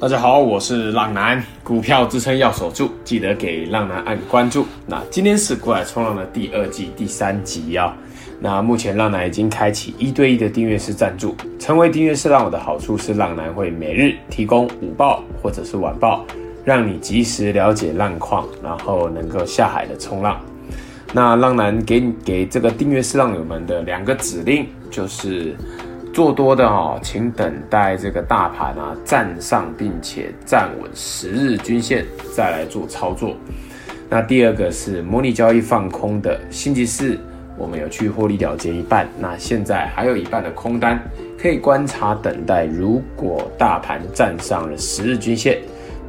大家好，我是浪男，股票支撑要守住，记得给浪男按关注。那今天是股海冲浪的第二季第三集啊。那目前浪男已经开启一对一的订阅式赞助，成为订阅式浪友的好处是，浪男会每日提供午报或者是晚报，让你及时了解浪况，然后能够下海的冲浪。那浪男给给这个订阅式浪友们的两个指令就是。做多的哦，请等待这个大盘啊站上并且站稳十日均线再来做操作。那第二个是模拟交易放空的，星期四我们有去获利了结一半，那现在还有一半的空单可以观察等待。如果大盘站上了十日均线，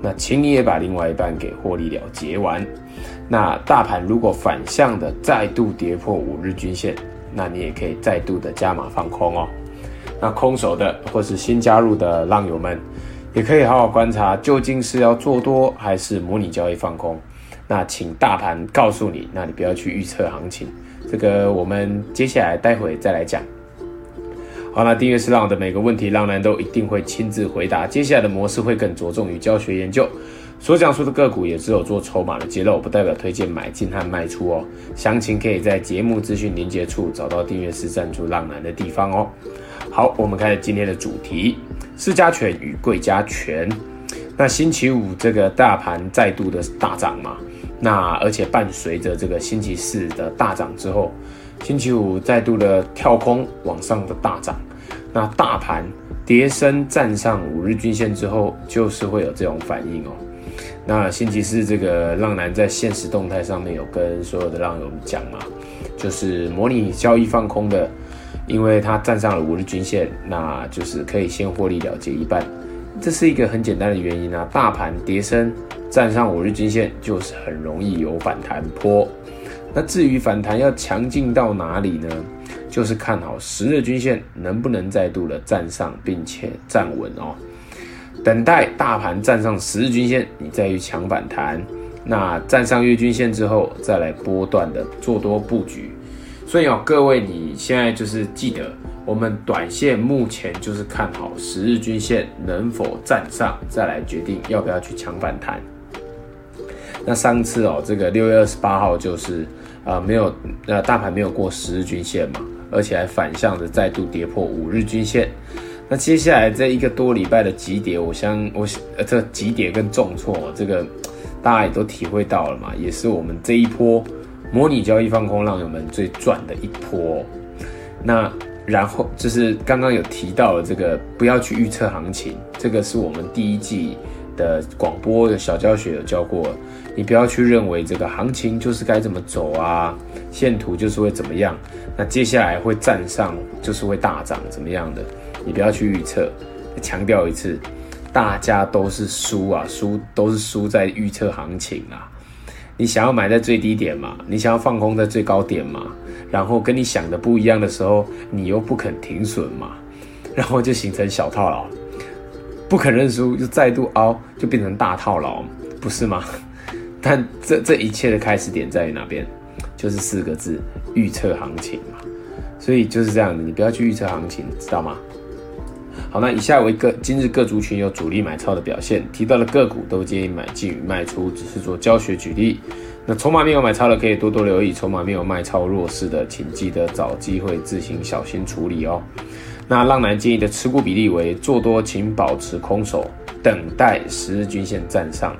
那请你也把另外一半给获利了结完。那大盘如果反向的再度跌破五日均线，那你也可以再度的加码放空哦。那空手的或是新加入的浪友们，也可以好好观察，究竟是要做多还是模拟交易放空。那请大盘告诉你，那你不要去预测行情。这个我们接下来待会再来讲。好，那订阅是浪的每个问题，浪男都一定会亲自回答。接下来的模式会更着重于教学研究，所讲述的个股也只有做筹码的揭露，不代表推荐买进和卖出哦。详情可以在节目资讯连接处找到订阅式赞助浪男的地方哦。好，我们开始今天的主题：市加权与柜加权。那星期五这个大盘再度的大涨嘛，那而且伴随着这个星期四的大涨之后，星期五再度的跳空往上的大涨。那大盘跌升站上五日均线之后，就是会有这种反应哦。那星期四这个浪男在现实动态上面有跟所有的浪友们讲嘛，就是模拟交易放空的。因为它站上了五日均线，那就是可以先获利了结一半，这是一个很简单的原因啊。大盘跌升站上五日均线，就是很容易有反弹波。那至于反弹要强劲到哪里呢？就是看好十日均线能不能再度的站上，并且站稳哦。等待大盘站上十日均线，你再去抢反弹。那站上月均线之后，再来波段的做多布局。所以哦，各位，你现在就是记得，我们短线目前就是看好十日均线能否站上，再来决定要不要去抢反弹。那上次哦，这个六月二十八号就是啊、呃，没有呃，大盘没有过十日均线嘛，而且还反向的再度跌破五日均线。那接下来这一个多礼拜的急跌，我相我呃，这急跌跟重挫，这个大家也都体会到了嘛，也是我们这一波。模拟交易放空浪友们最赚的一波，那然后就是刚刚有提到了这个不要去预测行情，这个是我们第一季的广播的小教学有教过，你不要去认为这个行情就是该怎么走啊，线图就是会怎么样，那接下来会站上就是会大涨怎么样的，你不要去预测。强调一次，大家都是输啊，输都是输在预测行情啊。你想要买在最低点嘛？你想要放空在最高点嘛？然后跟你想的不一样的时候，你又不肯停损嘛？然后就形成小套牢，不肯认输，就再度凹，就变成大套牢，不是吗？但这这一切的开始点在于哪边？就是四个字：预测行情嘛。所以就是这样的，你不要去预测行情，知道吗？好，那以下为各今日各族群有主力买超的表现，提到的个股都建议买进与卖出，只是做教学举例。那筹码没有买超的可以多多留意，筹码没有卖超弱势的，请记得找机会自行小心处理哦。那浪男建议的持股比例为做多，请保持空手，等待十日均线站上。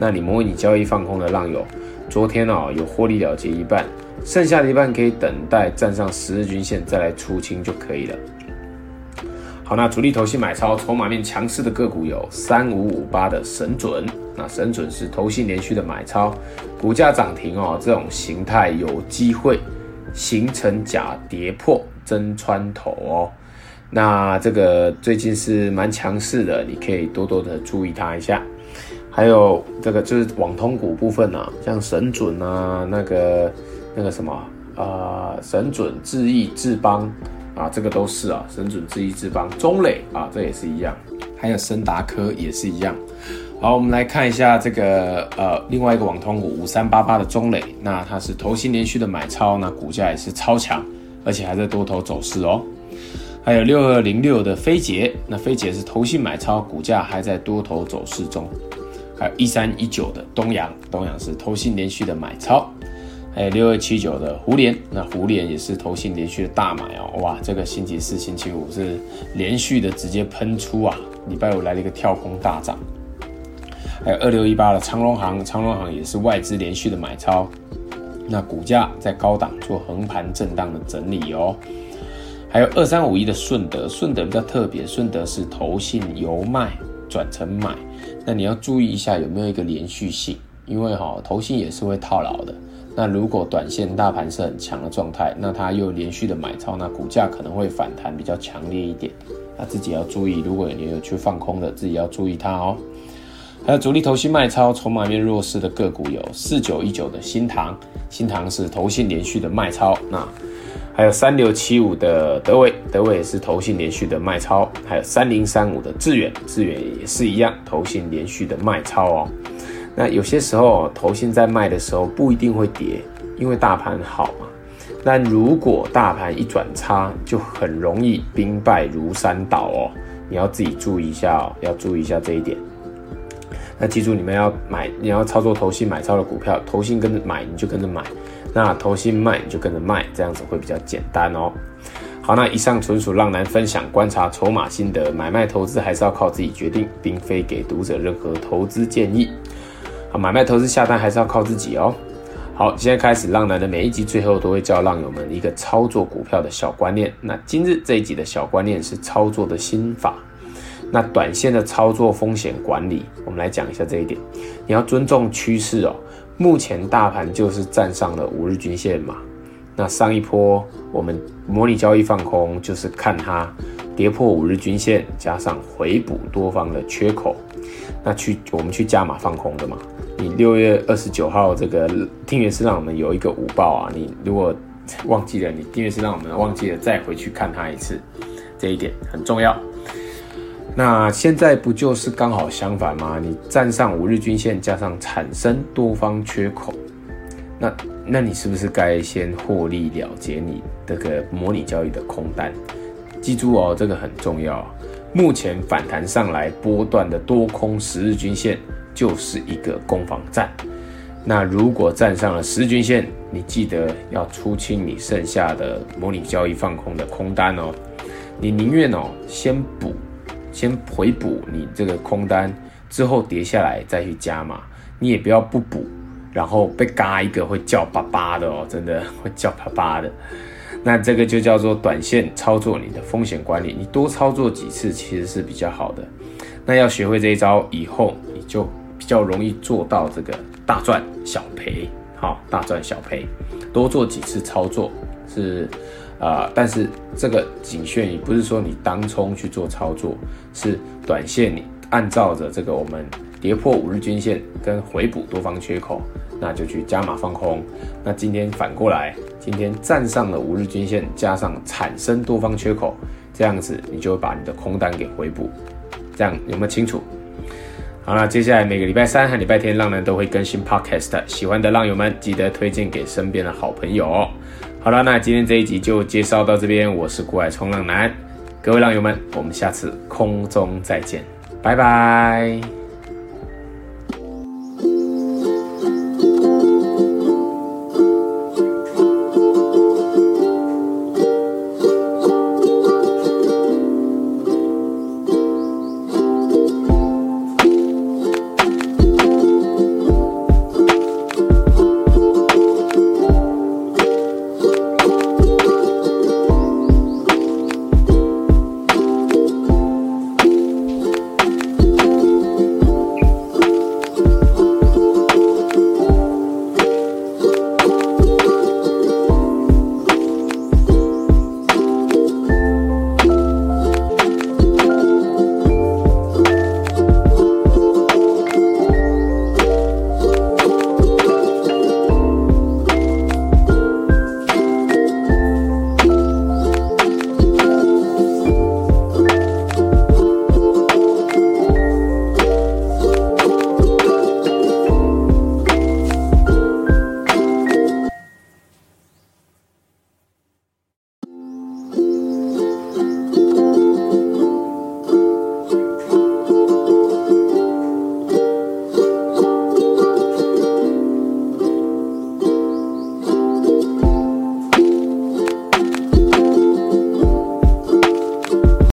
那你模拟交易放空的浪友，昨天哦有获利了结一半，剩下的一半可以等待站上十日均线再来出清就可以了。好，那主力投信买超筹码面强势的个股有三五五八的神准，那神准是投信连续的买超，股价涨停哦，这种形态有机会形成假跌破真穿头哦。那这个最近是蛮强势的，你可以多多的注意它一下。还有这个就是网通股部分啊，像神准啊，那个那个什么啊、神准、智易、智邦。啊，这个都是啊，神准、智易、智邦、中磊啊，这也是一样，还有森达科也是一样。好，我们来看一下这个呃，另外一个网通股五三八八的中磊，那它是投信连续的买超，那股价也是超强，而且还在多头走势哦。还有六二零六的飞捷，那飞捷是投信买超，股价还在多头走势中。还有一三一九的东阳，东阳是投信连续的买超。还有六二七九的胡连，那胡连也是投信连续的大买哦。哇，这个星期四、星期五是连续的直接喷出啊！礼拜五来了一个跳空大涨。还有二六一八的长隆行，长隆行也是外资连续的买超。那股价在高档做横盘震荡的整理哦。还有二三五一的顺德，顺德比较特别，顺德是投信由卖转成买，那你要注意一下有没有一个连续性，因为哈投信也是会套牢的。那如果短线大盘是很强的状态，那它又连续的买超，那股价可能会反弹比较强烈一点，那自己要注意。如果你有去放空的，自己要注意它哦。还有主力投信卖超，筹码面弱势的个股有四九一九的新唐，新唐是投信连续的卖超，那。还有三六七五的德伟，德伟也是投信连续的卖超，还有三零三五的智原，智原也是一样，投信连续的卖超哦。那有些时候投信在卖的时候不一定会跌，因为大盘好嘛。但如果大盘一转差，就很容易兵败如山倒哦。你要自己注意一下哦，要注意一下这一点。那记住，你们要买，你要操作投信买超的股票，投信跟着买，你就跟着买。那投信卖你就跟着卖，这样子会比较简单哦。好，那以上纯属浪男分享观察筹码心得，买卖投资还是要靠自己决定，并非给读者任何投资建议。好，买卖投资下单还是要靠自己哦。好，现在开始，浪男的每一集最后都会教浪友们一个操作股票的小观念。那今日这一集的小观念是操作的心法。那短线的操作风险管理，我们来讲一下这一点。你要尊重趋势哦。目前大盘就是站上了五日均线嘛，那上一波我们模拟交易放空就是看它跌破五日均线，加上回补多方的缺口，那去我们去加码放空的嘛。你六月二十九号这个订阅是让我们有一个午报啊，你如果忘记了，你订阅是让我们忘记了再回去看它一次，这一点很重要。那现在不就是刚好相反吗？你站上五日均线，加上产生多方缺口，那那你是不是该先获利了结你这个模拟交易的空单？记住哦，这个很重要。目前反弹上来波段的多空十日均线就是一个攻防战。那如果站上了十均线，你记得要出清你剩下的模拟交易放空的空单哦。你宁愿哦先补。先回补你这个空单，之后跌下来再去加码，你也不要不补，然后被嘎一个会叫巴巴的哦，真的会叫巴巴的。那这个就叫做短线操作，你的风险管理，你多操作几次其实是比较好的。那要学会这一招以后，你就比较容易做到这个大赚小赔，好，大赚小赔，多做几次操作是。啊、但是这个仅限于不是说你当冲去做操作，是短线你按照着这个我们跌破五日均线跟回补多方缺口，那就去加码放空。那今天反过来，今天站上了五日均线，加上产生多方缺口，这样子你就会把你的空单给回补。这样有没有清楚？好了，接下来每个礼拜三和礼拜天，浪男都会更新 Podcast，喜欢的浪友们记得推荐给身边的好朋友。好了，那今天这一集就介绍到这边。我是国外冲浪男，各位浪友们，我们下次空中再见，拜拜。